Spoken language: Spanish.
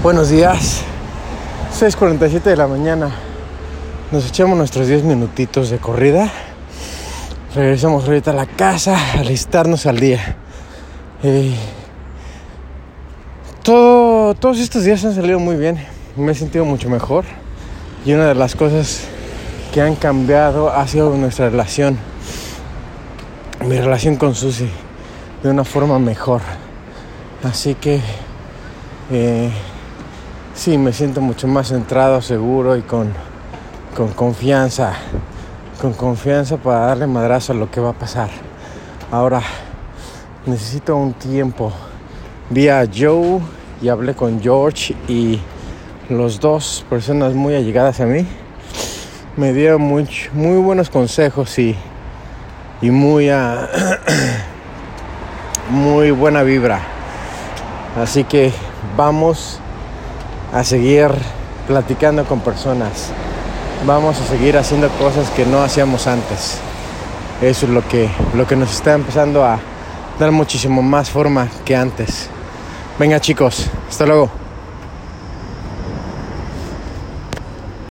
Buenos días, 6.47 de la mañana. Nos echamos nuestros 10 minutitos de corrida. Regresamos ahorita a la casa a alistarnos al día. Eh, todo, todos estos días han salido muy bien. Me he sentido mucho mejor. Y una de las cosas que han cambiado ha sido nuestra relación. Mi relación con Susi. De una forma mejor. Así que eh, sí, me siento mucho más centrado, seguro y con, con confianza. Con confianza para darle madrazo a lo que va a pasar. Ahora necesito un tiempo. Vi a Joe y hablé con George y los dos personas muy allegadas a mí me dieron muy, muy buenos consejos y, y muy, uh, muy buena vibra. Así que vamos a seguir platicando con personas. Vamos a seguir haciendo cosas que no hacíamos antes. Eso es lo que, lo que nos está empezando a dar muchísimo más forma que antes. Venga chicos, hasta luego.